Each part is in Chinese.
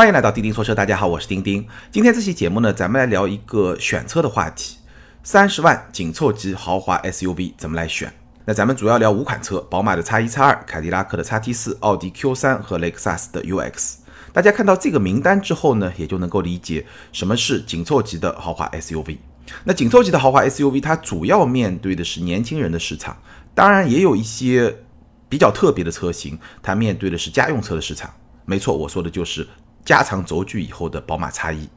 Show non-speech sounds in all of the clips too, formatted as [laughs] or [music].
欢迎来到钉钉说车，大家好，我是钉钉。今天这期节目呢，咱们来聊一个选车的话题，三十万紧凑级豪华 SUV 怎么来选？那咱们主要聊五款车：宝马的 X1、X2、凯迪拉克的 XT4、奥迪 Q3 和雷克萨斯的 UX。大家看到这个名单之后呢，也就能够理解什么是紧凑级的豪华 SUV。那紧凑级的豪华 SUV，它主要面对的是年轻人的市场，当然也有一些比较特别的车型，它面对的是家用车的市场。没错，我说的就是加长轴距以后的宝马 X1。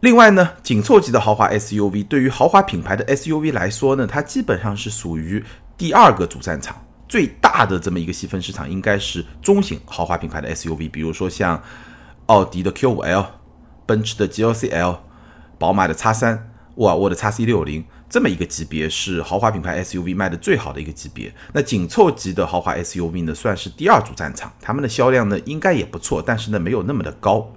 另外呢，紧凑级的豪华 SUV 对于豪华品牌的 SUV 来说呢，它基本上是属于第二个主战场，最大的这么一个细分市场应该是中型豪华品牌的 SUV，比如说像奥迪的 Q5L、奔驰的 GLC L、宝马的 X3、沃尔沃的 XC60，这么一个级别是豪华品牌 SUV 卖的最好的一个级别。那紧凑级的豪华 SUV 呢，算是第二主战场，他们的销量呢应该也不错，但是呢没有那么的高。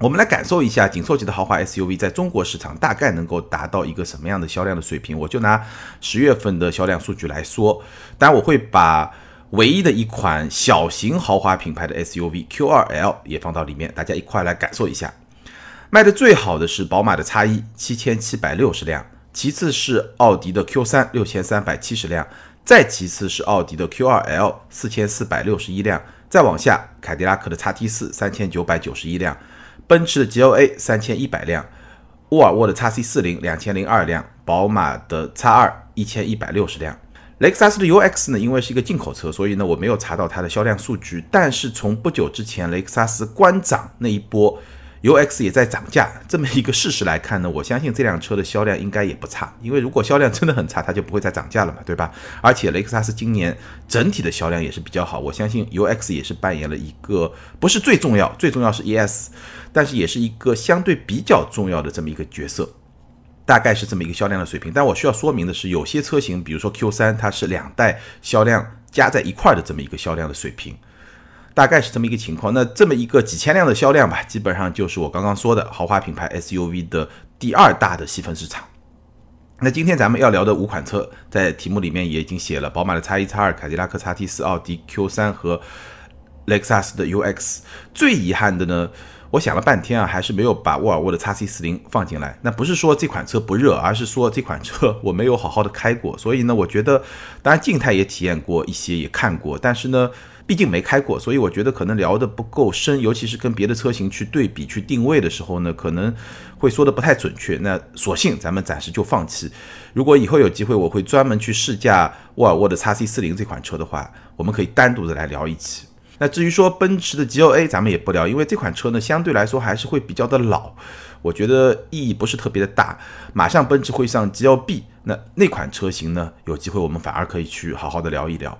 我们来感受一下紧凑级的豪华 SUV 在中国市场大概能够达到一个什么样的销量的水平。我就拿十月份的销量数据来说，当然我会把唯一的一款小型豪华品牌的 SUV Q2L 也放到里面，大家一块来感受一下。卖的最好的是宝马的 X1，七千七百六十辆，其次是奥迪的 Q3，六千三百七十辆，再其次是奥迪的 Q2L，四千四百六十一辆，再往下凯迪拉克的 XT4，三千九百九十一辆。奔驰的 GLA 三千一百辆，沃尔沃的 x C 四零两千零二辆，宝马的 X 二一千一百六十辆，雷克萨斯的 UX 呢，因为是一个进口车，所以呢我没有查到它的销量数据，但是从不久之前雷克萨斯官涨那一波。UX 也在涨价，这么一个事实来看呢，我相信这辆车的销量应该也不差，因为如果销量真的很差，它就不会再涨价了嘛，对吧？而且雷克萨斯今年整体的销量也是比较好，我相信 UX 也是扮演了一个不是最重要，最重要是 ES，但是也是一个相对比较重要的这么一个角色，大概是这么一个销量的水平。但我需要说明的是，有些车型，比如说 Q3，它是两代销量加在一块的这么一个销量的水平。大概是这么一个情况，那这么一个几千辆的销量吧，基本上就是我刚刚说的豪华品牌 SUV 的第二大的细分市场。那今天咱们要聊的五款车，在题目里面也已经写了：宝马的 X1、X2、凯迪拉克 XT4、奥迪 Q3 和雷克萨斯的 UX。最遗憾的呢，我想了半天啊，还是没有把沃尔沃的 XC40 放进来。那不是说这款车不热，而是说这款车我没有好好的开过，所以呢，我觉得当然静态也体验过一些，也看过，但是呢。毕竟没开过，所以我觉得可能聊得不够深，尤其是跟别的车型去对比、去定位的时候呢，可能会说的不太准确。那索性咱们暂时就放弃。如果以后有机会，我会专门去试驾沃尔沃的 x C 四零这款车的话，我们可以单独的来聊一期。那至于说奔驰的 GLA，咱们也不聊，因为这款车呢相对来说还是会比较的老，我觉得意义不是特别的大。马上奔驰会上 GLB，那那款车型呢，有机会我们反而可以去好好的聊一聊。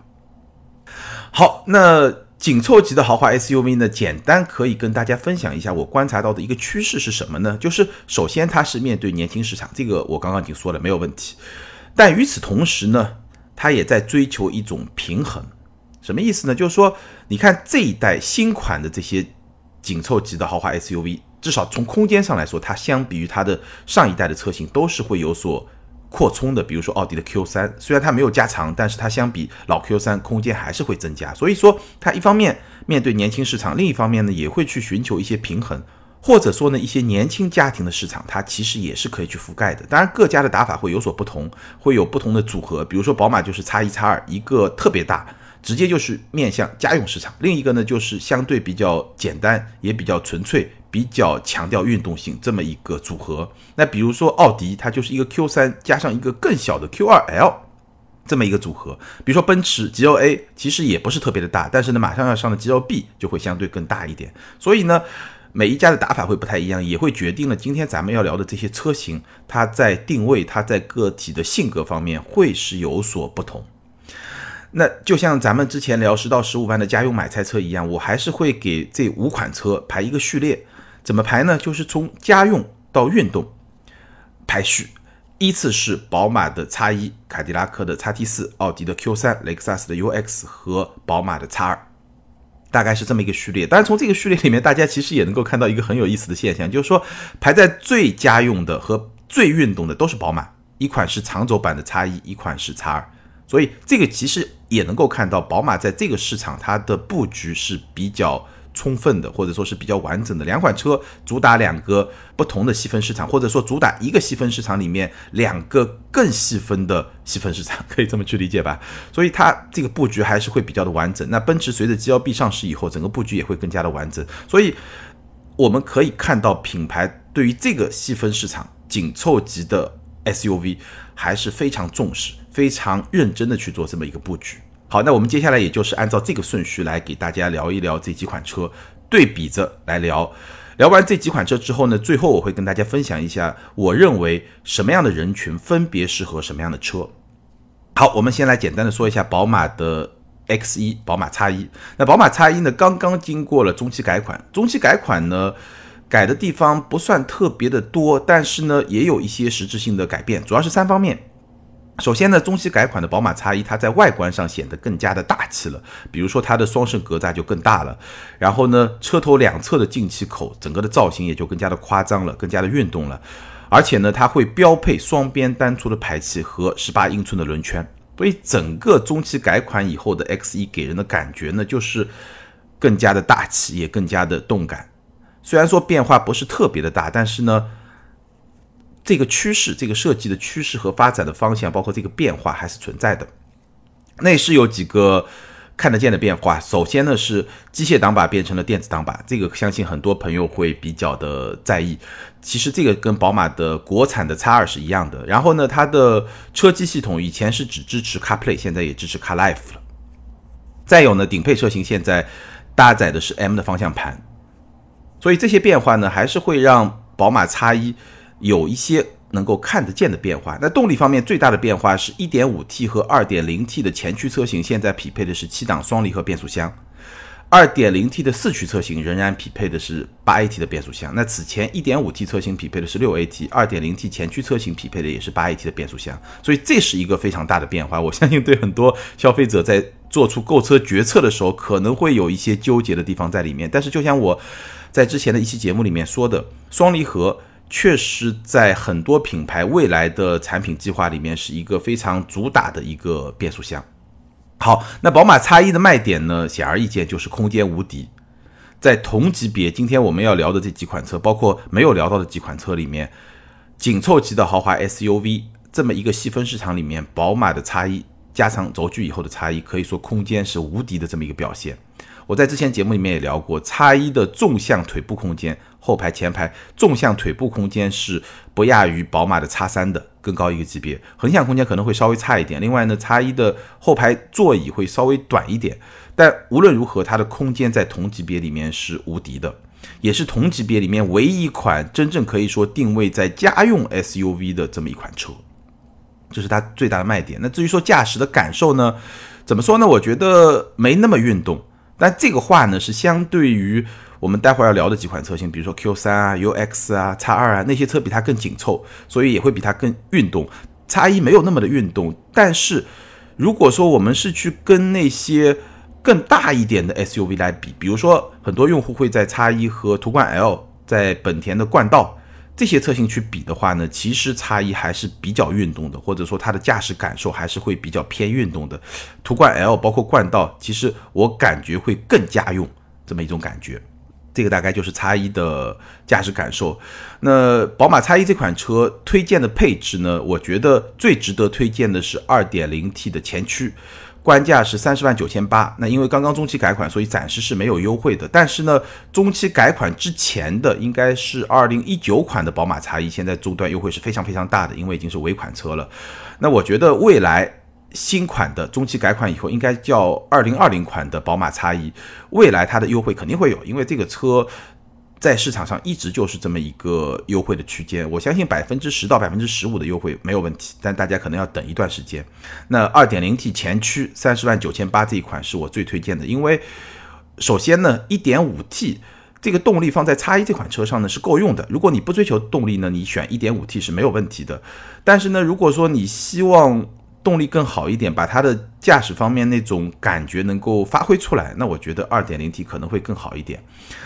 好，那紧凑级的豪华 SUV 呢？简单可以跟大家分享一下我观察到的一个趋势是什么呢？就是首先它是面对年轻市场，这个我刚刚已经说了没有问题。但与此同时呢，它也在追求一种平衡。什么意思呢？就是说，你看这一代新款的这些紧凑级的豪华 SUV，至少从空间上来说，它相比于它的上一代的车型都是会有所。扩充的，比如说奥迪的 Q3，虽然它没有加长，但是它相比老 Q3 空间还是会增加。所以说，它一方面面对年轻市场，另一方面呢也会去寻求一些平衡，或者说呢一些年轻家庭的市场，它其实也是可以去覆盖的。当然，各家的打法会有所不同，会有不同的组合。比如说宝马就是叉一叉二，一个特别大，直接就是面向家用市场；另一个呢就是相对比较简单，也比较纯粹。比较强调运动性这么一个组合，那比如说奥迪，它就是一个 Q3 加上一个更小的 Q2L 这么一个组合。比如说奔驰 GLA 其实也不是特别的大，但是呢马上要上的 GLB 就会相对更大一点。所以呢每一家的打法会不太一样，也会决定了今天咱们要聊的这些车型，它在定位、它在个体的性格方面会是有所不同。那就像咱们之前聊十到十五万的家用买菜车一样，我还是会给这五款车排一个序列。怎么排呢？就是从家用到运动排序，依次是宝马的 X1、凯迪拉克的 XT4、奥迪的 Q3、雷克萨斯的 UX 和宝马的 X2，大概是这么一个序列。当然，从这个序列里面，大家其实也能够看到一个很有意思的现象，就是说排在最家用的和最运动的都是宝马，一款是长轴版的 X1，一款是 X2，所以这个其实也能够看到宝马在这个市场它的布局是比较。充分的，或者说是比较完整的两款车，主打两个不同的细分市场，或者说主打一个细分市场里面两个更细分的细分市场，可以这么去理解吧？所以它这个布局还是会比较的完整。那奔驰随着 G L B 上市以后，整个布局也会更加的完整。所以我们可以看到，品牌对于这个细分市场紧凑级的 S U V 还是非常重视、非常认真的去做这么一个布局。好，那我们接下来也就是按照这个顺序来给大家聊一聊这几款车，对比着来聊。聊完这几款车之后呢，最后我会跟大家分享一下，我认为什么样的人群分别适合什么样的车。好，我们先来简单的说一下宝马的 X 一，宝马 X 一。那宝马 X 一呢，刚刚经过了中期改款，中期改款呢，改的地方不算特别的多，但是呢，也有一些实质性的改变，主要是三方面。首先呢，中期改款的宝马 X1，它在外观上显得更加的大气了。比如说它的双肾格栅就更大了，然后呢，车头两侧的进气口，整个的造型也就更加的夸张了，更加的运动了。而且呢，它会标配双边单出的排气和十八英寸的轮圈，所以整个中期改款以后的 X1 给人的感觉呢，就是更加的大气，也更加的动感。虽然说变化不是特别的大，但是呢。这个趋势，这个设计的趋势和发展的方向，包括这个变化还是存在的。内饰有几个看得见的变化。首先呢是机械挡把变成了电子挡把，这个相信很多朋友会比较的在意。其实这个跟宝马的国产的 X 二是一样的。然后呢，它的车机系统以前是只支持 CarPlay，现在也支持 CarLife 了。再有呢，顶配车型现在搭载的是 M 的方向盘，所以这些变化呢，还是会让宝马 X 一。有一些能够看得见的变化。那动力方面最大的变化是 1.5T 和 2.0T 的前驱车型，现在匹配的是七档双离合变速箱；2.0T 的四驱车型仍然匹配的是 8AT 的变速箱。那此前 1.5T 车型匹配的是 6AT，2.0T 前驱车型匹配的也是 8AT 的变速箱。所以这是一个非常大的变化。我相信对很多消费者在做出购车决策的时候，可能会有一些纠结的地方在里面。但是就像我在之前的一期节目里面说的，双离合。确实，在很多品牌未来的产品计划里面，是一个非常主打的一个变速箱。好，那宝马 X1 的卖点呢，显而易见就是空间无敌。在同级别，今天我们要聊的这几款车，包括没有聊到的几款车里面，紧凑级的豪华 SUV 这么一个细分市场里面，宝马的 X1 加长轴距以后的 X1，可以说空间是无敌的这么一个表现。我在之前节目里面也聊过，X1 的纵向腿部空间。后排、前排纵向腿部空间是不亚于宝马的 X 三的，更高一个级别。横向空间可能会稍微差一点。另外呢，X 一的后排座椅会稍微短一点。但无论如何，它的空间在同级别里面是无敌的，也是同级别里面唯一一款真正可以说定位在家用 SUV 的这么一款车，这是它最大的卖点。那至于说驾驶的感受呢，怎么说呢？我觉得没那么运动。但这个话呢，是相对于。我们待会儿要聊的几款车型，比如说 Q3 啊、UX 啊、X2 啊，那些车比它更紧凑，所以也会比它更运动。X1 没有那么的运动，但是如果说我们是去跟那些更大一点的 SUV 来比，比如说很多用户会在 X1 和途观 L、在本田的冠道这些车型去比的话呢，其实 X1 还是比较运动的，或者说它的驾驶感受还是会比较偏运动的。途观 L 包括冠道，其实我感觉会更家用这么一种感觉。这个大概就是叉一的驾驶感受。那宝马叉一这款车推荐的配置呢？我觉得最值得推荐的是 2.0T 的前驱，官价是三十万九千八。那因为刚刚中期改款，所以暂时是没有优惠的。但是呢，中期改款之前的应该是二零一九款的宝马叉一，现在终端优惠是非常非常大的，因为已经是尾款车了。那我觉得未来。新款的中期改款以后，应该叫二零二零款的宝马叉一未来它的优惠肯定会有，因为这个车在市场上一直就是这么一个优惠的区间，我相信百分之十到百分之十五的优惠没有问题，但大家可能要等一段时间。那二点零 T 前驱三十万九千八这一款是我最推荐的，因为首先呢，一点五 T 这个动力放在 X1 这款车上呢是够用的，如果你不追求动力呢，你选一点五 T 是没有问题的。但是呢，如果说你希望动力更好一点，把它的驾驶方面那种感觉能够发挥出来，那我觉得二点零 T 可能会更好一点。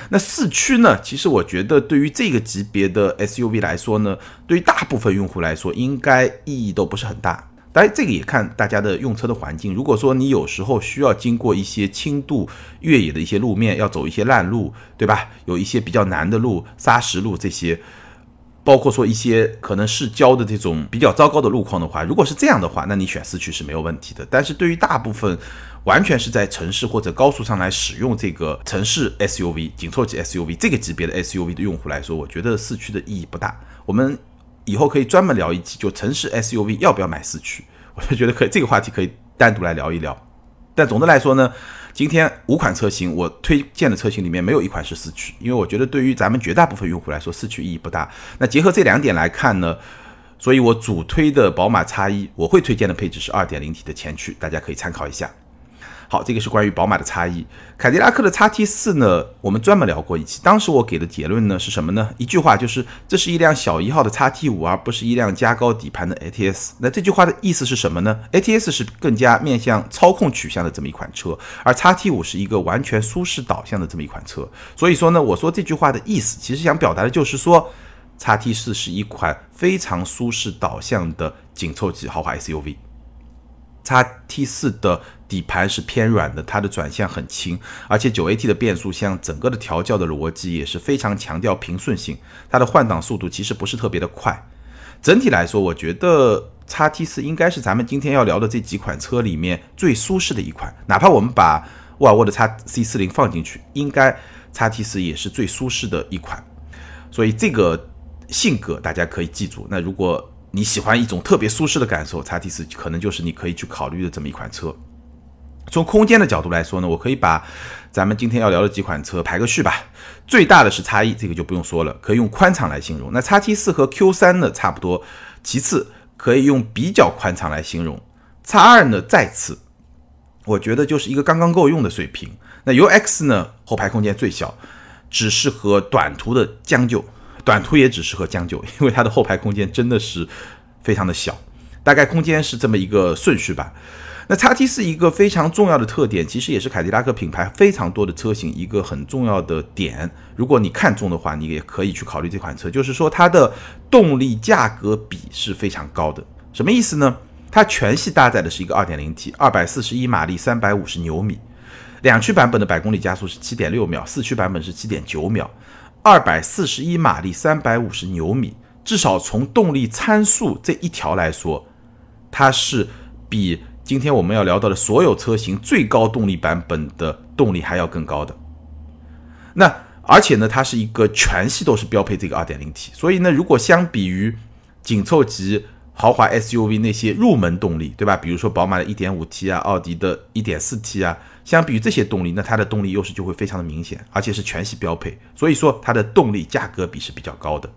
那四驱呢？其实我觉得对于这个级别的 SUV 来说呢，对于大部分用户来说应该意义都不是很大。当然，这个也看大家的用车的环境。如果说你有时候需要经过一些轻度越野的一些路面，要走一些烂路，对吧？有一些比较难的路、砂石路这些，包括说一些可能是郊的这种比较糟糕的路况的话，如果是这样的话，那你选四驱是没有问题的。但是对于大部分完全是在城市或者高速上来使用这个城市 SUV、紧凑级 SUV 这个级别的 SUV 的用户来说，我觉得四驱的意义不大。我们。以后可以专门聊一期，就城市 SUV 要不要买四驱？我就觉得可以，这个话题可以单独来聊一聊。但总的来说呢，今天五款车型我推荐的车型里面没有一款是四驱，因为我觉得对于咱们绝大部分用户来说，四驱意义不大。那结合这两点来看呢，所以我主推的宝马 X1，我会推荐的配置是 2.0T 的前驱，大家可以参考一下。好，这个是关于宝马的差异。凯迪拉克的 x T 四呢，我们专门聊过一期。当时我给的结论呢是什么呢？一句话就是，这是一辆小一号的 x T 五，而不是一辆加高底盘的 ATS。那这句话的意思是什么呢？ATS 是更加面向操控取向的这么一款车，而 x T 五是一个完全舒适导向的这么一款车。所以说呢，我说这句话的意思，其实想表达的就是说，x T 四是一款非常舒适导向的紧凑级豪华 SUV。x T 四的底盘是偏软的，它的转向很轻，而且九 AT 的变速箱整个的调教的逻辑也是非常强调平顺性，它的换挡速度其实不是特别的快。整体来说，我觉得 x T 四应该是咱们今天要聊的这几款车里面最舒适的一款，哪怕我们把沃尔沃的 x C 四零放进去，应该 x T 四也是最舒适的一款。所以这个性格大家可以记住。那如果你喜欢一种特别舒适的感受，叉 T 四可能就是你可以去考虑的这么一款车。从空间的角度来说呢，我可以把咱们今天要聊的几款车排个序吧。最大的是叉一，这个就不用说了，可以用宽敞来形容。那叉 T 四和 Q 三呢差不多，其次可以用比较宽敞来形容。叉二呢再次，我觉得就是一个刚刚够用的水平。那 U X 呢后排空间最小，只适合短途的将就。短途也只适合将就，因为它的后排空间真的是非常的小，大概空间是这么一个顺序吧。那叉 T 是一个非常重要的特点，其实也是凯迪拉克品牌非常多的车型一个很重要的点。如果你看中的话，你也可以去考虑这款车，就是说它的动力价格比是非常高的。什么意思呢？它全系搭载的是一个 2.0T，241 马力，350牛米，两驱版本的百公里加速是7.6秒，四驱版本是7.9秒。二百四十一马力，三百五十牛米，至少从动力参数这一条来说，它是比今天我们要聊到的所有车型最高动力版本的动力还要更高的。那而且呢，它是一个全系都是标配这个二点零 T，所以呢，如果相比于紧凑级豪华 SUV 那些入门动力，对吧？比如说宝马的一点五 T 啊，奥迪的一点四 T 啊。相比于这些动力，那它的动力优势就会非常的明显，而且是全系标配，所以说它的动力价格比是比较高的。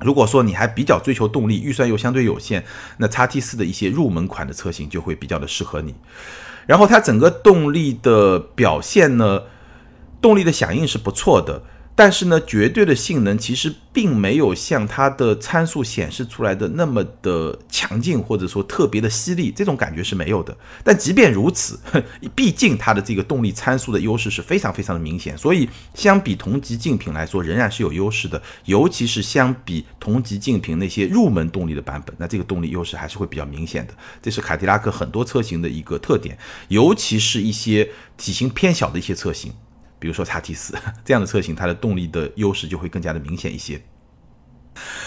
如果说你还比较追求动力，预算又相对有限，那叉 T 四的一些入门款的车型就会比较的适合你。然后它整个动力的表现呢，动力的响应是不错的。但是呢，绝对的性能其实并没有像它的参数显示出来的那么的强劲，或者说特别的犀利，这种感觉是没有的。但即便如此，[laughs] 毕竟它的这个动力参数的优势是非常非常的明显，所以相比同级竞品来说，仍然是有优势的。尤其是相比同级竞品那些入门动力的版本，那这个动力优势还是会比较明显的。这是凯迪拉克很多车型的一个特点，尤其是一些体型偏小的一些车型。比如说叉 T 四这样的车型，它的动力的优势就会更加的明显一些。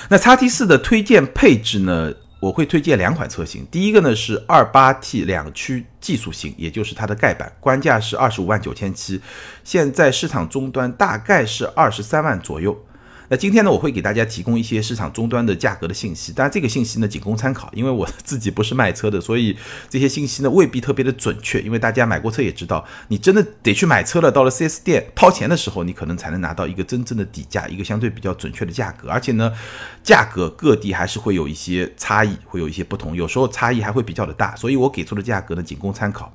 那叉 T 四的推荐配置呢？我会推荐两款车型，第一个呢是二八 T 两驱技术型，也就是它的盖板，官价是二十五万九千七，现在市场终端大概是二十三万左右。那今天呢，我会给大家提供一些市场终端的价格的信息，当然这个信息呢仅供参考，因为我 [laughs] 自己不是卖车的，所以这些信息呢未必特别的准确。因为大家买过车也知道，你真的得去买车了，到了 4S 店掏钱的时候，你可能才能拿到一个真正的底价，一个相对比较准确的价格。而且呢，价格各地还是会有一些差异，会有一些不同，有时候差异还会比较的大，所以我给出的价格呢仅供参考。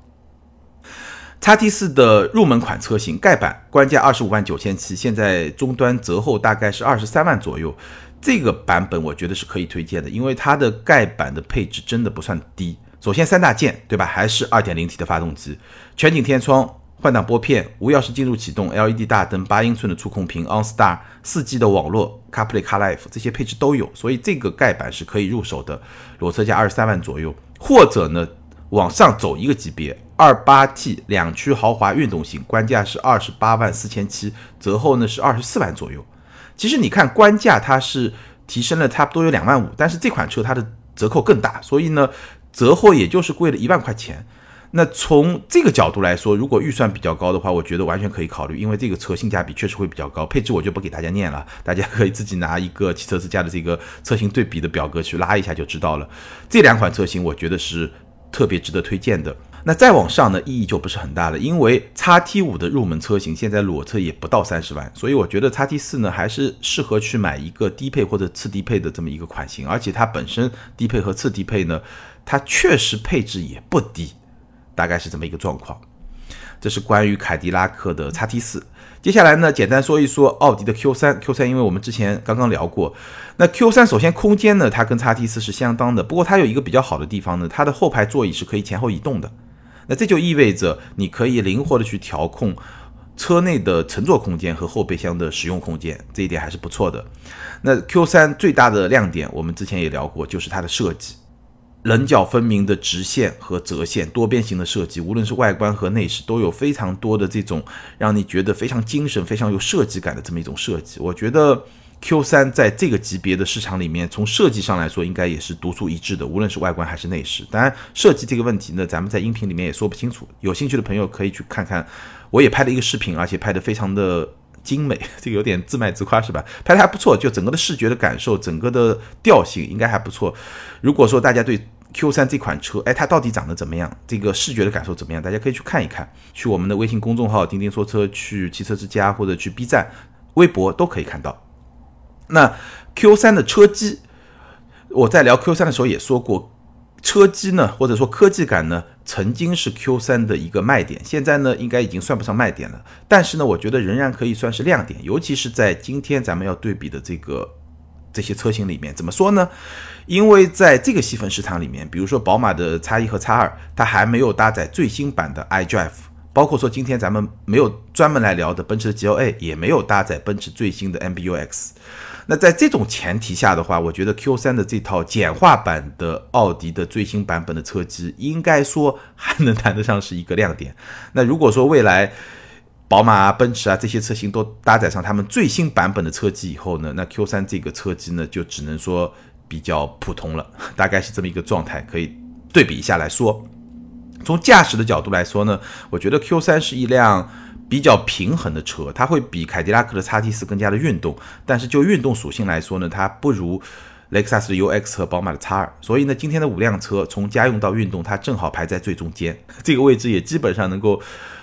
叉 T 四的入门款车型盖板官价二十五万九千七，现在终端折后大概是二十三万左右。这个版本我觉得是可以推荐的，因为它的盖板的配置真的不算低。首先三大件，对吧？还是二点零 T 的发动机，全景天窗、换挡拨片、无钥匙进入启动、LED 大灯、八英寸的触控屏、OnStar、四 G 的网络、CarPlay、CarLife 这些配置都有，所以这个盖板是可以入手的。裸车价二十三万左右。或者呢往上走一个级别，二八 T 两驱豪华运动型，官价是二十八万四千七，折后呢是二十四万左右。其实你看官价它是提升了差不多有两万五，但是这款车它的折扣更大，所以呢折后也就是贵了一万块钱。那从这个角度来说，如果预算比较高的话，我觉得完全可以考虑，因为这个车性价比确实会比较高。配置我就不给大家念了，大家可以自己拿一个汽车之家的这个车型对比的表格去拉一下就知道了。这两款车型我觉得是特别值得推荐的。那再往上呢，意义就不是很大了，因为叉 T 五的入门车型现在裸车也不到三十万，所以我觉得叉 T 四呢还是适合去买一个低配或者次低配的这么一个款型，而且它本身低配和次低配呢，它确实配置也不低。大概是这么一个状况，这是关于凯迪拉克的 x T 四。接下来呢，简单说一说奥迪的 Q 三。Q 三，因为我们之前刚刚聊过，那 Q 三首先空间呢，它跟 x T 四是相当的。不过它有一个比较好的地方呢，它的后排座椅是可以前后移动的。那这就意味着你可以灵活的去调控车内的乘坐空间和后备箱的使用空间，这一点还是不错的。那 Q 三最大的亮点，我们之前也聊过，就是它的设计。棱角分明的直线和折线，多边形的设计，无论是外观和内饰，都有非常多的这种让你觉得非常精神、非常有设计感的这么一种设计。我觉得 Q 三在这个级别的市场里面，从设计上来说，应该也是独树一帜的，无论是外观还是内饰。当然，设计这个问题呢，咱们在音频里面也说不清楚。有兴趣的朋友可以去看看，我也拍了一个视频，而且拍的非常的精美，[laughs] 这个有点自卖自夸是吧？拍的还不错，就整个的视觉的感受，整个的调性应该还不错。如果说大家对 Q 三这款车，哎，它到底长得怎么样？这个视觉的感受怎么样？大家可以去看一看，去我们的微信公众号“钉钉说车”，去汽车之家或者去 B 站、微博都可以看到。那 Q 三的车机，我在聊 Q 三的时候也说过，车机呢，或者说科技感呢，曾经是 Q 三的一个卖点，现在呢，应该已经算不上卖点了。但是呢，我觉得仍然可以算是亮点，尤其是在今天咱们要对比的这个。这些车型里面怎么说呢？因为在这个细分市场里面，比如说宝马的 X 一和 X 二，它还没有搭载最新版的 iDrive，包括说今天咱们没有专门来聊的奔驰的 GLA，也没有搭载奔驰最新的 MBUX。那在这种前提下的话，我觉得 Q 三的这套简化版的奥迪的最新版本的车机，应该说还能谈得上是一个亮点。那如果说未来，宝马啊、奔驰啊这些车型都搭载上他们最新版本的车机以后呢，那 Q 三这个车机呢就只能说比较普通了，大概是这么一个状态，可以对比一下来说。从驾驶的角度来说呢，我觉得 Q 三是一辆比较平衡的车，它会比凯迪拉克的 x T 四更加的运动，但是就运动属性来说呢，它不如雷克萨斯的 UX 和宝马的 X 二，所以呢，今天的五辆车从家用到运动，它正好排在最中间，[laughs] 这个位置也基本上能够。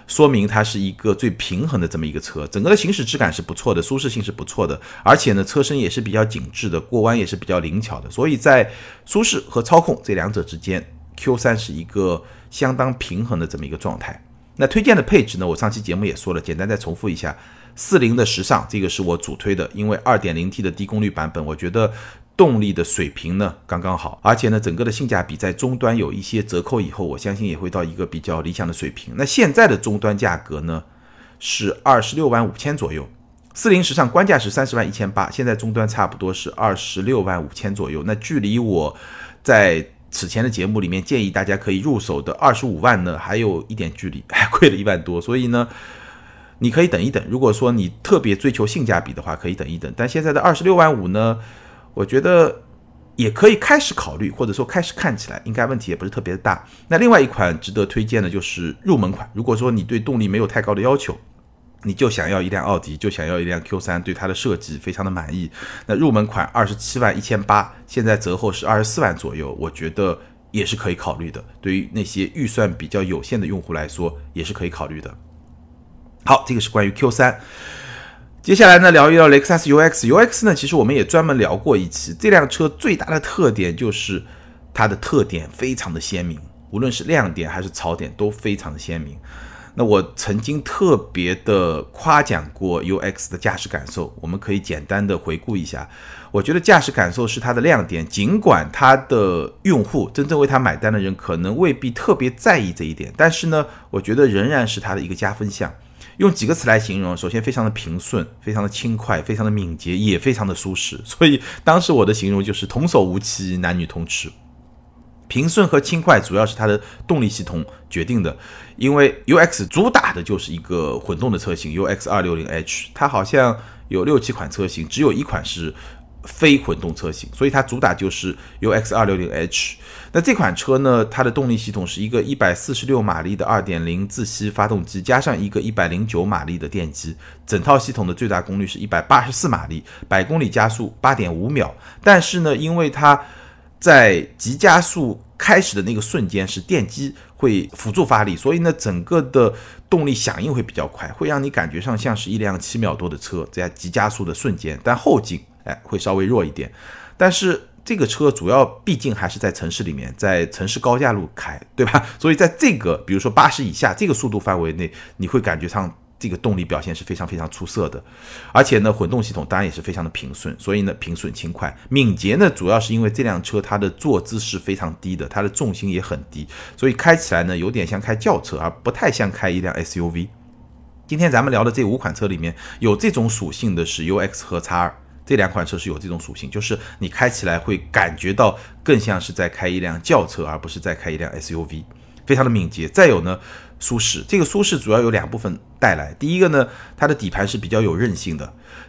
说明它是一个最平衡的这么一个车，整个的行驶质感是不错的，舒适性是不错的，而且呢，车身也是比较紧致的，过弯也是比较灵巧的，所以在舒适和操控这两者之间，Q 三是一个相当平衡的这么一个状态。那推荐的配置呢，我上期节目也说了，简单再重复一下，四零的时尚，这个是我主推的，因为二点零 T 的低功率版本，我觉得。动力的水平呢刚刚好，而且呢整个的性价比在终端有一些折扣以后，我相信也会到一个比较理想的水平。那现在的终端价格呢是二十六万五千左右，四零时尚官价是三十万一千八，现在终端差不多是二十六万五千左右。那距离我在此前的节目里面建议大家可以入手的二十五万呢还有一点距离，[laughs] 还贵了一万多，所以呢你可以等一等。如果说你特别追求性价比的话，可以等一等。但现在的二十六万五呢？我觉得也可以开始考虑，或者说开始看起来应该问题也不是特别的大。那另外一款值得推荐的就是入门款。如果说你对动力没有太高的要求，你就想要一辆奥迪，就想要一辆 Q 三，对它的设计非常的满意，那入门款二十七万一千八，现在折后是二十四万左右，我觉得也是可以考虑的。对于那些预算比较有限的用户来说，也是可以考虑的。好，这个是关于 Q 三。接下来呢，聊一聊雷克萨斯 UX。UX 呢，其实我们也专门聊过一期。这辆车最大的特点就是它的特点非常的鲜明，无论是亮点还是槽点都非常的鲜明。那我曾经特别的夸奖过 UX 的驾驶感受，我们可以简单的回顾一下。我觉得驾驶感受是它的亮点，尽管它的用户真正为它买单的人可能未必特别在意这一点，但是呢，我觉得仍然是它的一个加分项。用几个词来形容，首先非常的平顺，非常的轻快，非常的敏捷，也非常的舒适。所以当时我的形容就是童叟无欺，男女通吃。平顺和轻快主要是它的动力系统决定的，因为 UX 主打的就是一个混动的车型 UX 二六零 H，它好像有六七款车型，只有一款是。非混动车型，所以它主打就是 UX 260h。那这款车呢，它的动力系统是一个146马力的2.0自吸发动机，加上一个109马力的电机，整套系统的最大功率是184马力，百公里加速8.5秒。但是呢，因为它在急加速开始的那个瞬间是电机会辅助发力，所以呢，整个的动力响应会比较快，会让你感觉上像是一辆七秒多的车在急加速的瞬间，但后劲。哎，会稍微弱一点，但是这个车主要毕竟还是在城市里面，在城市高架路开，对吧？所以在这个比如说八十以下这个速度范围内，你会感觉上这个动力表现是非常非常出色的。而且呢，混动系统当然也是非常的平顺，所以呢，平顺轻快、敏捷呢，主要是因为这辆车它的坐姿是非常低的，它的重心也很低，所以开起来呢有点像开轿车，而不太像开一辆 SUV。今天咱们聊的这五款车里面有这种属性的是 UX 和 X 二。这两款车是有这种属性，就是你开起来会感觉到更像是在开一辆轿车，而不是在开一辆 SUV，非常的敏捷。再有呢，舒适。这个舒适主要有两部分带来，第一个呢，它的底盘是比较有韧性的；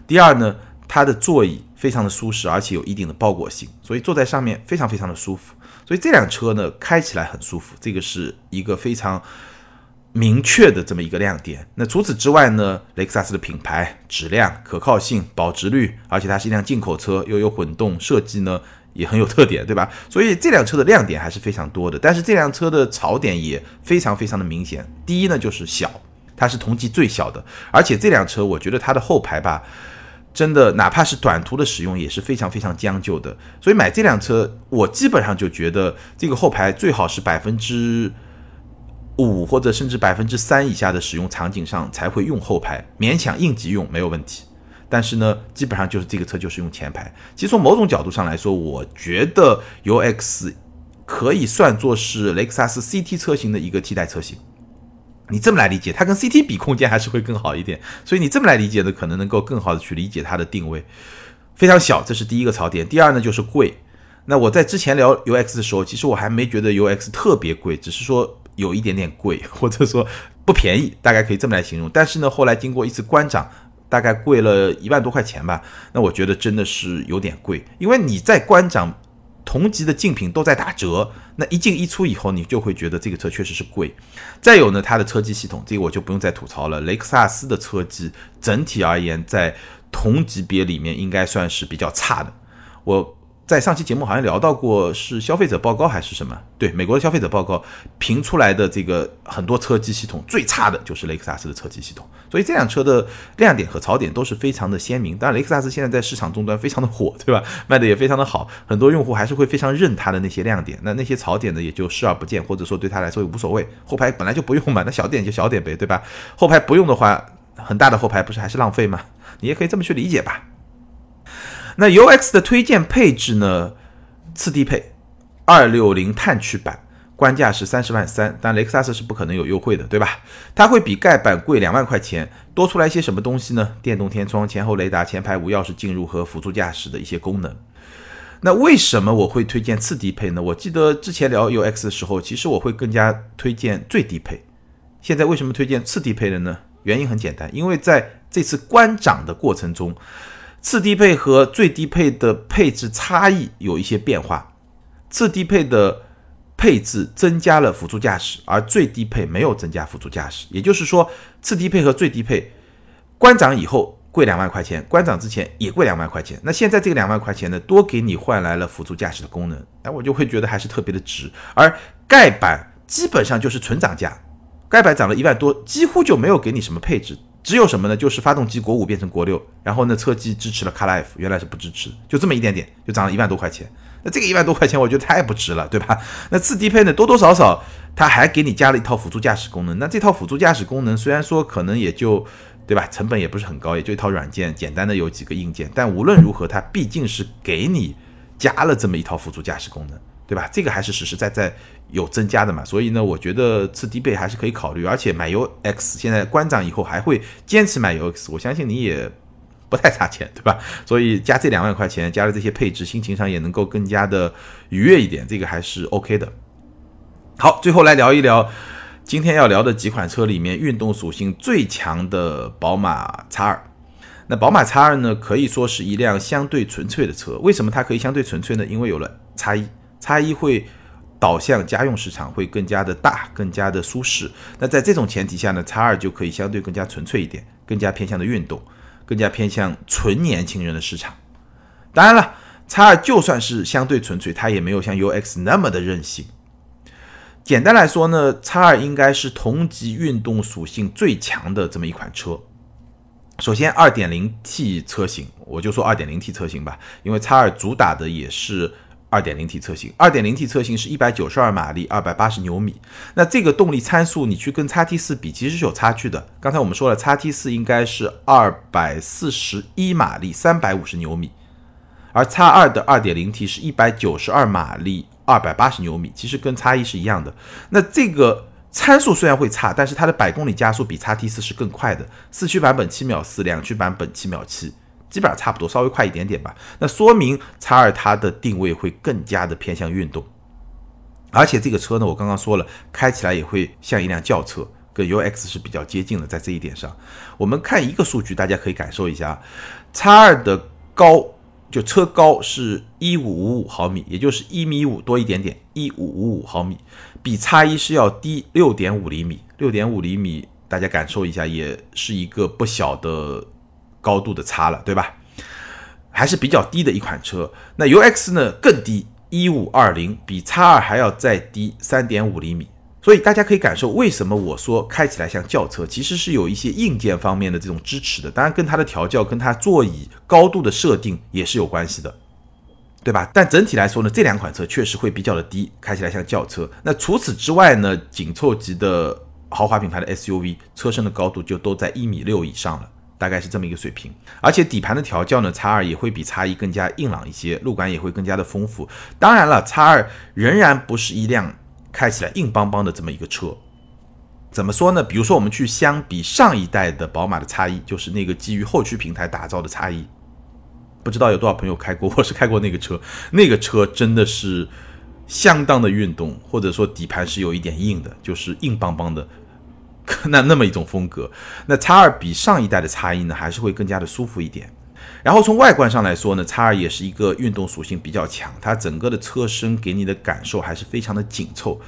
第二呢，它的座椅非常的舒适，而且有一定的包裹性，所以坐在上面非常非常的舒服。所以这辆车呢，开起来很舒服，这个是一个非常。明确的这么一个亮点。那除此之外呢？雷克萨斯的品牌、质量、可靠性、保值率，而且它是一辆进口车，又有混动设计呢，也很有特点，对吧？所以这辆车的亮点还是非常多的。但是这辆车的槽点也非常非常的明显。第一呢，就是小，它是同级最小的，而且这辆车我觉得它的后排吧，真的哪怕是短途的使用也是非常非常将就的。所以买这辆车，我基本上就觉得这个后排最好是百分之。五或者甚至百分之三以下的使用场景上才会用后排，勉强应急用没有问题。但是呢，基本上就是这个车就是用前排。其实从某种角度上来说，我觉得 UX 可以算作是雷克萨斯 CT 车型的一个替代车型。你这么来理解，它跟 CT 比空间还是会更好一点。所以你这么来理解呢，可能能够更好的去理解它的定位。非常小，这是第一个槽点。第二呢，就是贵。那我在之前聊 UX 的时候，其实我还没觉得 UX 特别贵，只是说。有一点点贵，或者说不便宜，大概可以这么来形容。但是呢，后来经过一次观涨，大概贵了一万多块钱吧。那我觉得真的是有点贵，因为你在观展，同级的竞品都在打折，那一进一出以后，你就会觉得这个车确实是贵。再有呢，它的车机系统，这个我就不用再吐槽了。雷克萨斯的车机整体而言，在同级别里面应该算是比较差的。我。在上期节目好像聊到过，是消费者报告还是什么？对，美国的消费者报告评出来的这个很多车机系统最差的就是雷克萨斯的车机系统，所以这辆车的亮点和槽点都是非常的鲜明。当然，雷克萨斯现在在市场终端非常的火，对吧？卖的也非常的好，很多用户还是会非常认它的那些亮点。那那些槽点呢，也就视而不见，或者说对他来说也无所谓。后排本来就不用嘛，那小点就小点呗，对吧？后排不用的话，很大的后排不是还是浪费吗？你也可以这么去理解吧。那 UX 的推荐配置呢？次低配，二六零探曲版，官价是三十万三，但雷克萨斯是不可能有优惠的，对吧？它会比盖板贵两万块钱，多出来一些什么东西呢？电动天窗、前后雷达、前排无钥匙进入和辅助驾驶的一些功能。那为什么我会推荐次低配呢？我记得之前聊 UX 的时候，其实我会更加推荐最低配。现在为什么推荐次低配的呢？原因很简单，因为在这次官涨的过程中。次低配和最低配的配置差异有一些变化，次低配的配置增加了辅助驾驶，而最低配没有增加辅助驾驶。也就是说，次低配和最低配官涨以后贵两万块钱，官涨之前也贵两万块钱。那现在这个两万块钱呢，多给你换来了辅助驾驶的功能，哎，我就会觉得还是特别的值。而盖板基本上就是纯涨价，盖板涨了一万多，几乎就没有给你什么配置。只有什么呢？就是发动机国五变成国六，然后呢，车机支持了 CarLife，原来是不支持，就这么一点点，就涨了一万多块钱。那这个一万多块钱，我觉得太不值了，对吧？那次低配呢，多多少少它还给你加了一套辅助驾驶功能。那这套辅助驾驶功能虽然说可能也就，对吧？成本也不是很高，也就一套软件，简单的有几个硬件，但无论如何，它毕竟是给你加了这么一套辅助驾驶功能。对吧？这个还是实实在在有增加的嘛，所以呢，我觉得次低配还是可以考虑。而且买 UX 现在关涨以后还会坚持买 UX，我相信你也不太差钱，对吧？[laughs] 所以加这两万块钱，加了这些配置，心情上也能够更加的愉悦一点，这个还是 OK 的。好，最后来聊一聊今天要聊的几款车里面运动属性最强的宝马 X2。那宝马 X2 呢，可以说是一辆相对纯粹的车。为什么它可以相对纯粹呢？因为有了 X1，X1 会导向家用市场，会更加的大，更加的舒适。那在这种前提下呢，X2 就可以相对更加纯粹一点，更加偏向的运动，更加偏向纯年轻人的市场。当然了，X2 就算是相对纯粹，它也没有像 UX 那么的任性。简单来说呢，叉二应该是同级运动属性最强的这么一款车。首先，2.0T 车型，我就说 2.0T 车型吧，因为叉二主打的也是 2.0T 车型。2.0T 车型是192马力，280牛米。那这个动力参数你去跟 XT4 比，其实是有差距的。刚才我们说了，XT4 应该是241马力，350牛米，而叉二的 2.0T 是192马力。二百八十牛米，其实跟叉一是一样的。那这个参数虽然会差，但是它的百公里加速比叉 T 四是更快的。四驱版本七秒四，两驱版本七秒七，基本上差不多，稍微快一点点吧。那说明叉二它的定位会更加的偏向运动，而且这个车呢，我刚刚说了，开起来也会像一辆轿车，跟 UX 是比较接近的。在这一点上，我们看一个数据，大家可以感受一下，叉二的高。就车高是一五五五毫米，也就是一米五多一点点，一五五五毫米，比叉一是要低六点五厘米，六点五厘米，大家感受一下，也是一个不小的高度的差了，对吧？还是比较低的一款车。那 UX 呢更低，一五二零，比叉二还要再低三点五厘米。所以大家可以感受，为什么我说开起来像轿车，其实是有一些硬件方面的这种支持的。当然，跟它的调教、跟它座椅高度的设定也是有关系的，对吧？但整体来说呢，这两款车确实会比较的低，开起来像轿车。那除此之外呢，紧凑级的豪华品牌的 SUV 车身的高度就都在一米六以上了，大概是这么一个水平。而且底盘的调教呢，叉二也会比叉一更加硬朗一些，路感也会更加的丰富。当然了，叉二仍然不是一辆。开起来硬邦邦的这么一个车，怎么说呢？比如说，我们去相比上一代的宝马的叉一，就是那个基于后驱平台打造的叉一，不知道有多少朋友开过，[laughs] 我是开过那个车，那个车真的是相当的运动，或者说底盘是有一点硬的，就是硬邦邦的，[laughs] 那那么一种风格。那叉二比上一代的叉一呢，还是会更加的舒服一点。然后从外观上来说呢，叉二也是一个运动属性比较强，它整个的车身给你的感受还是非常的紧凑。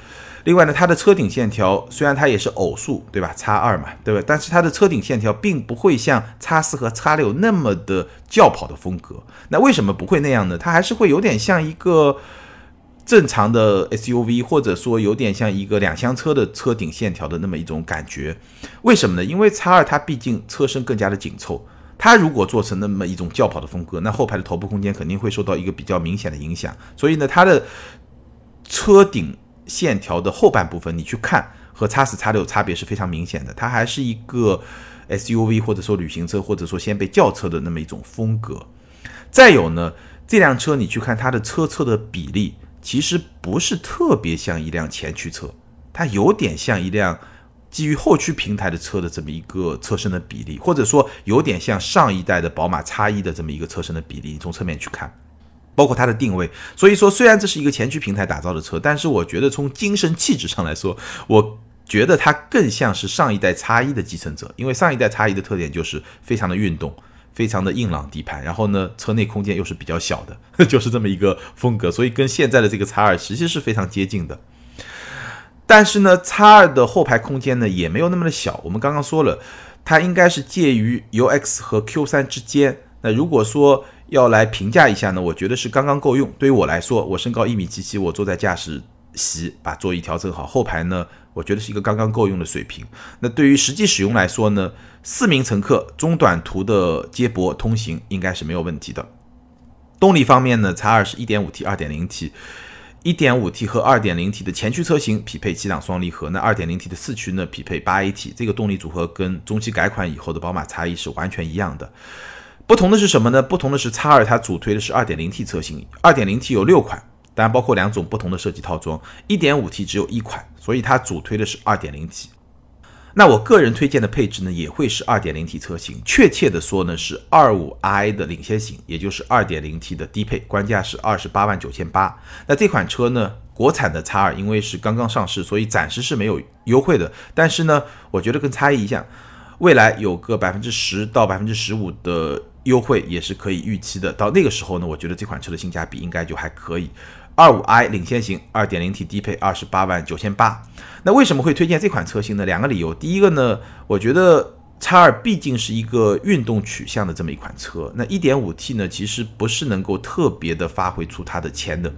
另外呢，它的车顶线条虽然它也是偶数，对吧？叉二嘛，对吧？但是它的车顶线条并不会像叉四和叉六那么的轿跑的风格。那为什么不会那样呢？它还是会有点像一个正常的 SUV，或者说有点像一个两厢车的车顶线条的那么一种感觉。为什么呢？因为叉二它毕竟车身更加的紧凑。它如果做成那么一种轿跑的风格，那后排的头部空间肯定会受到一个比较明显的影响。所以呢，它的车顶线条的后半部分，你去看和叉四、叉六差别是非常明显的。它还是一个 SUV 或者说旅行车或者说掀背轿车的那么一种风格。再有呢，这辆车你去看它的车侧的比例，其实不是特别像一辆前驱车，它有点像一辆。基于后驱平台的车的这么一个车身的比例，或者说有点像上一代的宝马叉一的这么一个车身的比例，你从侧面去看，包括它的定位。所以说，虽然这是一个前驱平台打造的车，但是我觉得从精神气质上来说，我觉得它更像是上一代叉一的继承者。因为上一代叉一的特点就是非常的运动，非常的硬朗底盘，然后呢，车内空间又是比较小的，[laughs] 就是这么一个风格，所以跟现在的这个叉二其实是非常接近的。但是呢，叉二的后排空间呢也没有那么的小。我们刚刚说了，它应该是介于 UX 和 Q 三之间。那如果说要来评价一下呢，我觉得是刚刚够用。对于我来说，我身高一米七七，我坐在驾驶席，把座椅调整好，后排呢，我觉得是一个刚刚够用的水平。那对于实际使用来说呢，四名乘客中短途的接驳通行应该是没有问题的。动力方面呢，叉二是一点五 T、二点零 T。1.5T 和 2.0T 的前驱车型匹配七档双离合，那 2.0T 的四驱呢匹配 8AT，这个动力组合跟中期改款以后的宝马 X1 是完全一样的。不同的是什么呢？不同的是 X2 它主推的是 2.0T 车型，2.0T 有六款，当然包括两种不同的设计套装，1.5T 只有一款，所以它主推的是 2.0T。那我个人推荐的配置呢，也会是 2.0T 车型，确切的说呢是 25i 的领先型，也就是 2.0T 的低配，官价是28万九千八。那这款车呢，国产的 X2 因为是刚刚上市，所以暂时是没有优惠的。但是呢，我觉得跟 X1 一样，未来有个百分之十到百分之十五的优惠也是可以预期的。到那个时候呢，我觉得这款车的性价比应该就还可以。二五 i 领先型，二点零 T 低配，二十八万九千八。那为什么会推荐这款车型呢？两个理由。第一个呢，我觉得叉二毕竟是一个运动取向的这么一款车。那一点五 T 呢，其实不是能够特别的发挥出它的潜能。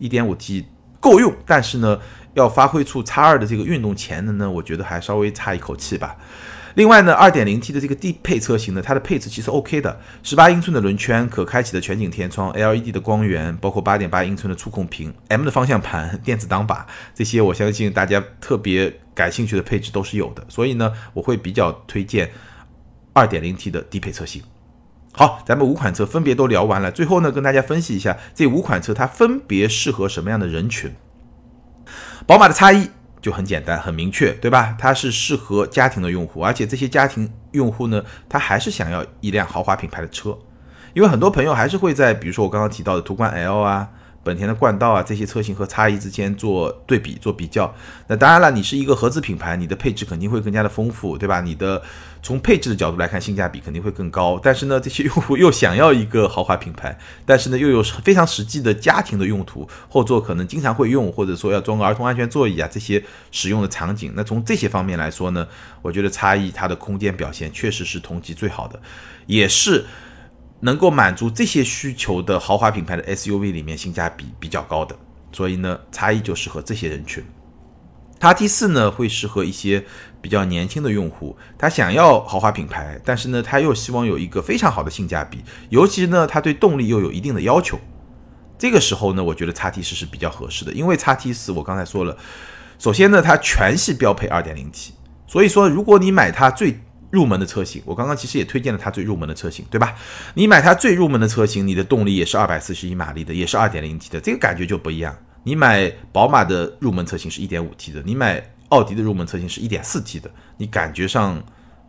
一点五 T 够用，但是呢，要发挥出叉二的这个运动潜能呢，我觉得还稍微差一口气吧。另外呢，二点零 T 的这个低配车型呢，它的配置其实 OK 的，十八英寸的轮圈，可开启的全景天窗，LED 的光源，包括八点八英寸的触控屏，M 的方向盘，电子挡把，这些我相信大家特别感兴趣的配置都是有的，所以呢，我会比较推荐二点零 T 的低配车型。好，咱们五款车分别都聊完了，最后呢，跟大家分析一下这五款车它分别适合什么样的人群。宝马的 X 一。就很简单，很明确，对吧？它是适合家庭的用户，而且这些家庭用户呢，他还是想要一辆豪华品牌的车，因为很多朋友还是会在，比如说我刚刚提到的途观 L 啊。本田的冠道啊，这些车型和叉一之间做对比、做比较。那当然了，你是一个合资品牌，你的配置肯定会更加的丰富，对吧？你的从配置的角度来看，性价比肯定会更高。但是呢，这些用户又想要一个豪华品牌，但是呢，又有非常实际的家庭的用途，后座可能经常会用，或者说要装个儿童安全座椅啊，这些使用的场景。那从这些方面来说呢，我觉得叉一它的空间表现确实是同级最好的，也是。能够满足这些需求的豪华品牌的 SUV 里面性价比比较高的，所以呢，叉一就适合这些人群。叉 T 四呢会适合一些比较年轻的用户，他想要豪华品牌，但是呢，他又希望有一个非常好的性价比，尤其呢，他对动力又有一定的要求。这个时候呢，我觉得叉 T 四是比较合适的，因为叉 T 四我刚才说了，首先呢，它全系标配 2.0T，所以说如果你买它最入门的车型，我刚刚其实也推荐了它最入门的车型，对吧？你买它最入门的车型，你的动力也是二百四十一马力的，也是二点零 T 的，这个感觉就不一样。你买宝马的入门车型是一点五 T 的，你买奥迪的入门车型是一点四 T 的，你感觉上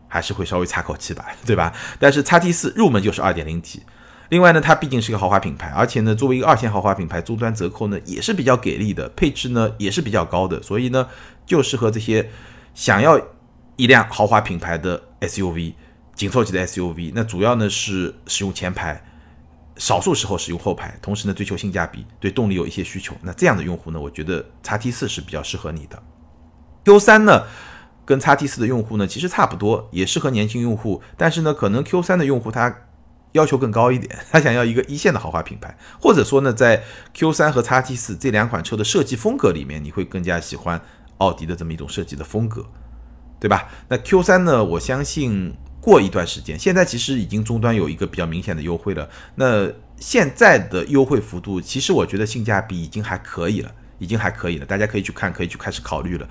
还是会稍微差口气吧，[laughs] 对吧？但是叉 T 四入门就是二点零 T，另外呢，它毕竟是个豪华品牌，而且呢，作为一个二线豪华品牌，终端折扣呢也是比较给力的，配置呢也是比较高的，所以呢，就适合这些想要一辆豪华品牌的。SUV 紧凑级的 SUV，那主要呢是使用前排，少数时候使用后排，同时呢追求性价比，对动力有一些需求。那这样的用户呢，我觉得叉 T 四是比较适合你的。Q 三呢，跟叉 T 四的用户呢其实差不多，也适合年轻用户。但是呢，可能 Q 三的用户他要求更高一点，[laughs] 他想要一个一线的豪华品牌，或者说呢，在 Q 三和叉 T 四这两款车的设计风格里面，你会更加喜欢奥迪的这么一种设计的风格。对吧？那 Q 三呢？我相信过一段时间，现在其实已经终端有一个比较明显的优惠了。那现在的优惠幅度，其实我觉得性价比已经还可以了，已经还可以了。大家可以去看，可以去开始考虑了。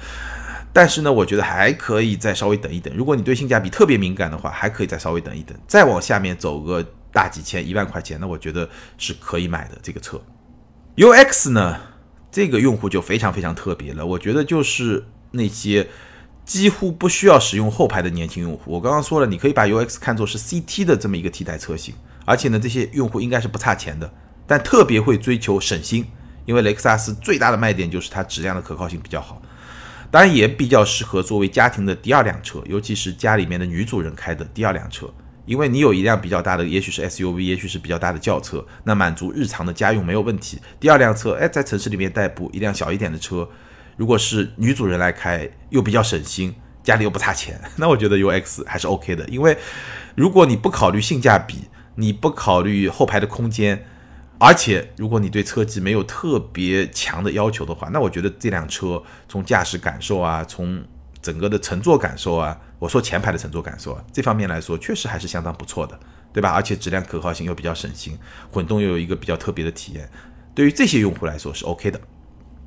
但是呢，我觉得还可以再稍微等一等。如果你对性价比特别敏感的话，还可以再稍微等一等。再往下面走个大几千、一万块钱，那我觉得是可以买的这个车。UX 呢，这个用户就非常非常特别了。我觉得就是那些。几乎不需要使用后排的年轻用户，我刚刚说了，你可以把 UX 看作是 CT 的这么一个替代车型，而且呢，这些用户应该是不差钱的，但特别会追求省心，因为雷克萨斯最大的卖点就是它质量的可靠性比较好，当然也比较适合作为家庭的第二辆车，尤其是家里面的女主人开的第二辆车，因为你有一辆比较大的，也许是 SUV，也许是比较大的轿车，那满足日常的家用没有问题，第二辆车，哎，在城市里面代步，一辆小一点的车。如果是女主人来开，又比较省心，家里又不差钱，[laughs] 那我觉得 UX 还是 OK 的。因为如果你不考虑性价比，你不考虑后排的空间，而且如果你对车机没有特别强的要求的话，那我觉得这辆车从驾驶感受啊，从整个的乘坐感受啊，我说前排的乘坐感受啊，这方面来说，确实还是相当不错的，对吧？而且质量可靠性又比较省心，混动又有一个比较特别的体验，对于这些用户来说是 OK 的。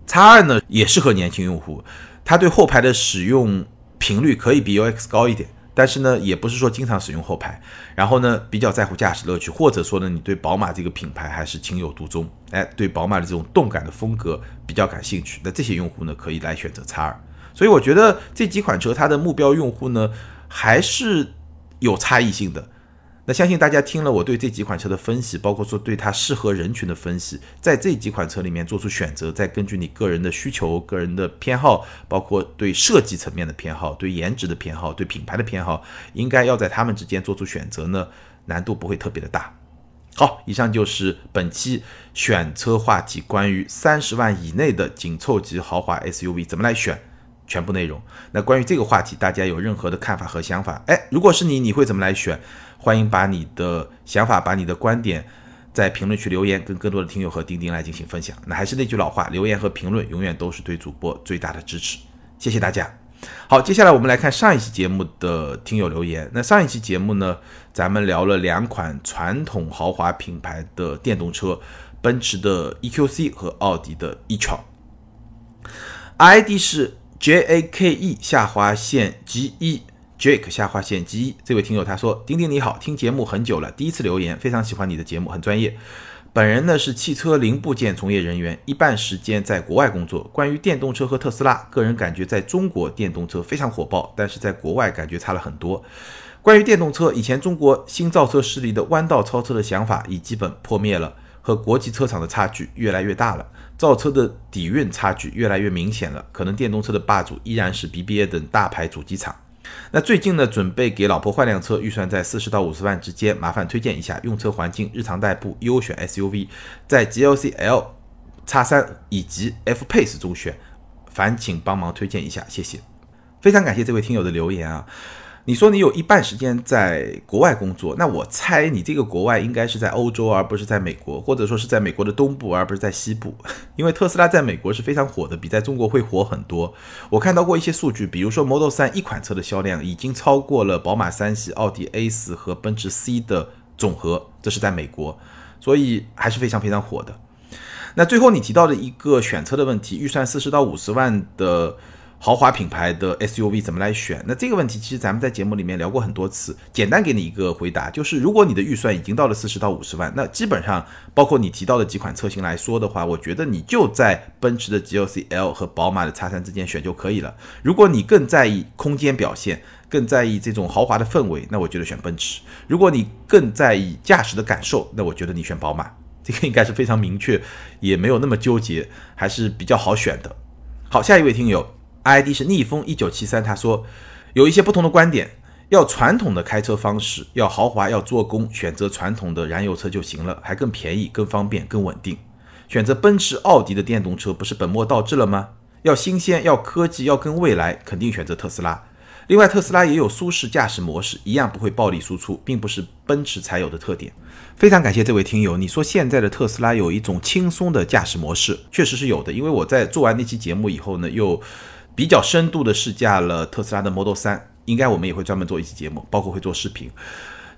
叉二呢也适合年轻用户，它对后排的使用频率可以比 UX 高一点，但是呢也不是说经常使用后排，然后呢比较在乎驾驶乐趣，或者说呢你对宝马这个品牌还是情有独钟，哎，对宝马的这种动感的风格比较感兴趣，那这些用户呢可以来选择叉二。所以我觉得这几款车它的目标用户呢还是有差异性的。那相信大家听了我对这几款车的分析，包括说对它适合人群的分析，在这几款车里面做出选择，再根据你个人的需求、个人的偏好，包括对设计层面的偏好、对颜值的偏好、对品牌的偏好，应该要在他们之间做出选择呢，难度不会特别的大。好，以上就是本期选车话题，关于三十万以内的紧凑级豪华 SUV 怎么来选，全部内容。那关于这个话题，大家有任何的看法和想法？哎，如果是你，你会怎么来选？欢迎把你的想法、把你的观点在评论区留言，跟更多的听友和钉钉来进行分享。那还是那句老话，留言和评论永远都是对主播最大的支持。谢谢大家。好，接下来我们来看上一期节目的听友留言。那上一期节目呢，咱们聊了两款传统豪华品牌的电动车，奔驰的 EQC 和奥迪的 e-tron，ID 是 JAKE 下划线 GE。Jake 下划线 G 一这位听友他说：“丁丁你好，听节目很久了，第一次留言，非常喜欢你的节目，很专业。本人呢是汽车零部件从业人员，一半时间在国外工作。关于电动车和特斯拉，个人感觉在中国电动车非常火爆，但是在国外感觉差了很多。关于电动车，以前中国新造车势力的弯道超车的想法已基本破灭了，和国际车厂的差距越来越大了，造车的底蕴差距越来越明显了。可能电动车的霸主依然是 BBA 等大牌主机厂。”那最近呢，准备给老婆换辆车，预算在四十到五十万之间，麻烦推荐一下用车环境、日常代步优选 SUV，在 GLC L 叉三以及 F Pace 中选，烦请帮忙推荐一下，谢谢。非常感谢这位听友的留言啊。你说你有一半时间在国外工作，那我猜你这个国外应该是在欧洲，而不是在美国，或者说是在美国的东部，而不是在西部。[laughs] 因为特斯拉在美国是非常火的，比在中国会火很多。我看到过一些数据，比如说 Model 3一款车的销量已经超过了宝马三系、奥迪 A 四和奔驰 C 的总和，这是在美国，所以还是非常非常火的。那最后你提到的一个选车的问题，预算四十到五十万的。豪华品牌的 SUV 怎么来选？那这个问题其实咱们在节目里面聊过很多次。简单给你一个回答，就是如果你的预算已经到了四十到五十万，那基本上包括你提到的几款车型来说的话，我觉得你就在奔驰的 GLC L 和宝马的 X3 之间选就可以了。如果你更在意空间表现，更在意这种豪华的氛围，那我觉得选奔驰。如果你更在意驾驶的感受，那我觉得你选宝马。这个应该是非常明确，也没有那么纠结，还是比较好选的。好，下一位听友。ID 是逆风一九七三，他说有一些不同的观点，要传统的开车方式，要豪华，要做工，选择传统的燃油车就行了，还更便宜、更方便、更稳定。选择奔驰、奥迪的电动车不是本末倒置了吗？要新鲜，要科技，要跟未来，肯定选择特斯拉。另外，特斯拉也有舒适驾驶模式，一样不会暴力输出，并不是奔驰才有的特点。非常感谢这位听友，你说现在的特斯拉有一种轻松的驾驶模式，确实是有的。因为我在做完那期节目以后呢，又。比较深度的试驾了特斯拉的 Model 3，应该我们也会专门做一期节目，包括会做视频。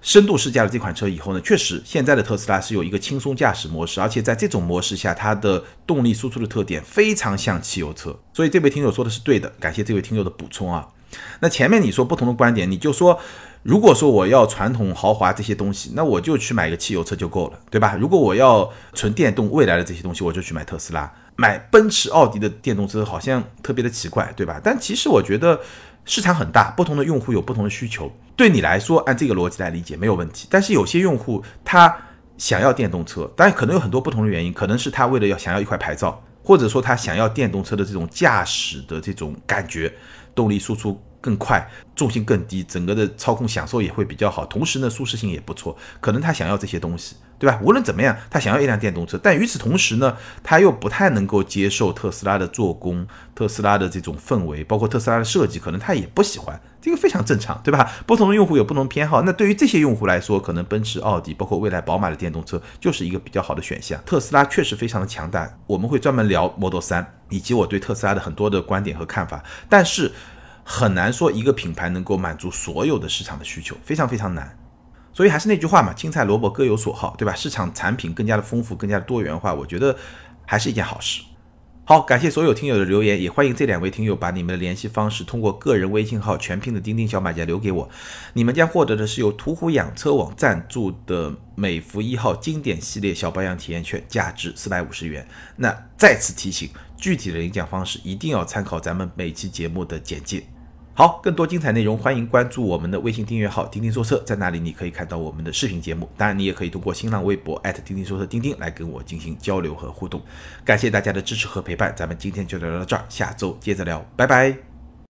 深度试驾了这款车以后呢，确实现在的特斯拉是有一个轻松驾驶模式，而且在这种模式下，它的动力输出的特点非常像汽油车。所以这位听友说的是对的，感谢这位听友的补充啊。那前面你说不同的观点，你就说，如果说我要传统豪华这些东西，那我就去买一个汽油车就够了，对吧？如果我要纯电动未来的这些东西，我就去买特斯拉。买奔驰、奥迪的电动车好像特别的奇怪，对吧？但其实我觉得市场很大，不同的用户有不同的需求。对你来说，按这个逻辑来理解没有问题。但是有些用户他想要电动车，当然可能有很多不同的原因，可能是他为了要想要一块牌照，或者说他想要电动车的这种驾驶的这种感觉，动力输出。更快，重心更低，整个的操控享受也会比较好，同时呢，舒适性也不错。可能他想要这些东西，对吧？无论怎么样，他想要一辆电动车，但与此同时呢，他又不太能够接受特斯拉的做工、特斯拉的这种氛围，包括特斯拉的设计，可能他也不喜欢。这个非常正常，对吧？[laughs] 不同的用户有不同偏好。那对于这些用户来说，可能奔驰、奥迪，包括未来宝马的电动车，就是一个比较好的选项。特斯拉确实非常的强大，我们会专门聊 Model 3以及我对特斯拉的很多的观点和看法，但是。很难说一个品牌能够满足所有的市场的需求，非常非常难。所以还是那句话嘛，青菜萝卜各有所好，对吧？市场产品更加的丰富，更加的多元化，我觉得还是一件好事。好，感谢所有听友的留言，也欢迎这两位听友把你们的联系方式通过个人微信号全拼的钉钉小马甲留给我，你们将获得的是由途虎养车网赞助的美孚一号经典系列小保养体验券，价值四百五十元。那再次提醒，具体的领奖方式一定要参考咱们每期节目的简介。好，更多精彩内容，欢迎关注我们的微信订阅号“钉钉说车”，在那里你可以看到我们的视频节目。当然，你也可以通过新浪微博钉钉说车钉钉来跟我进行交流和互动。感谢大家的支持和陪伴，咱们今天就聊到这儿，下周接着聊，拜拜。